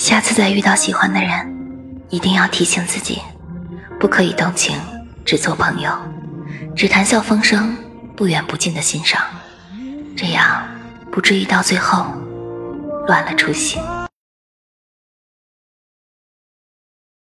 下次再遇到喜欢的人一定要提醒自己不可以动情只做朋友只谈笑风生不远不近的欣赏。这样不至于到最后乱了初心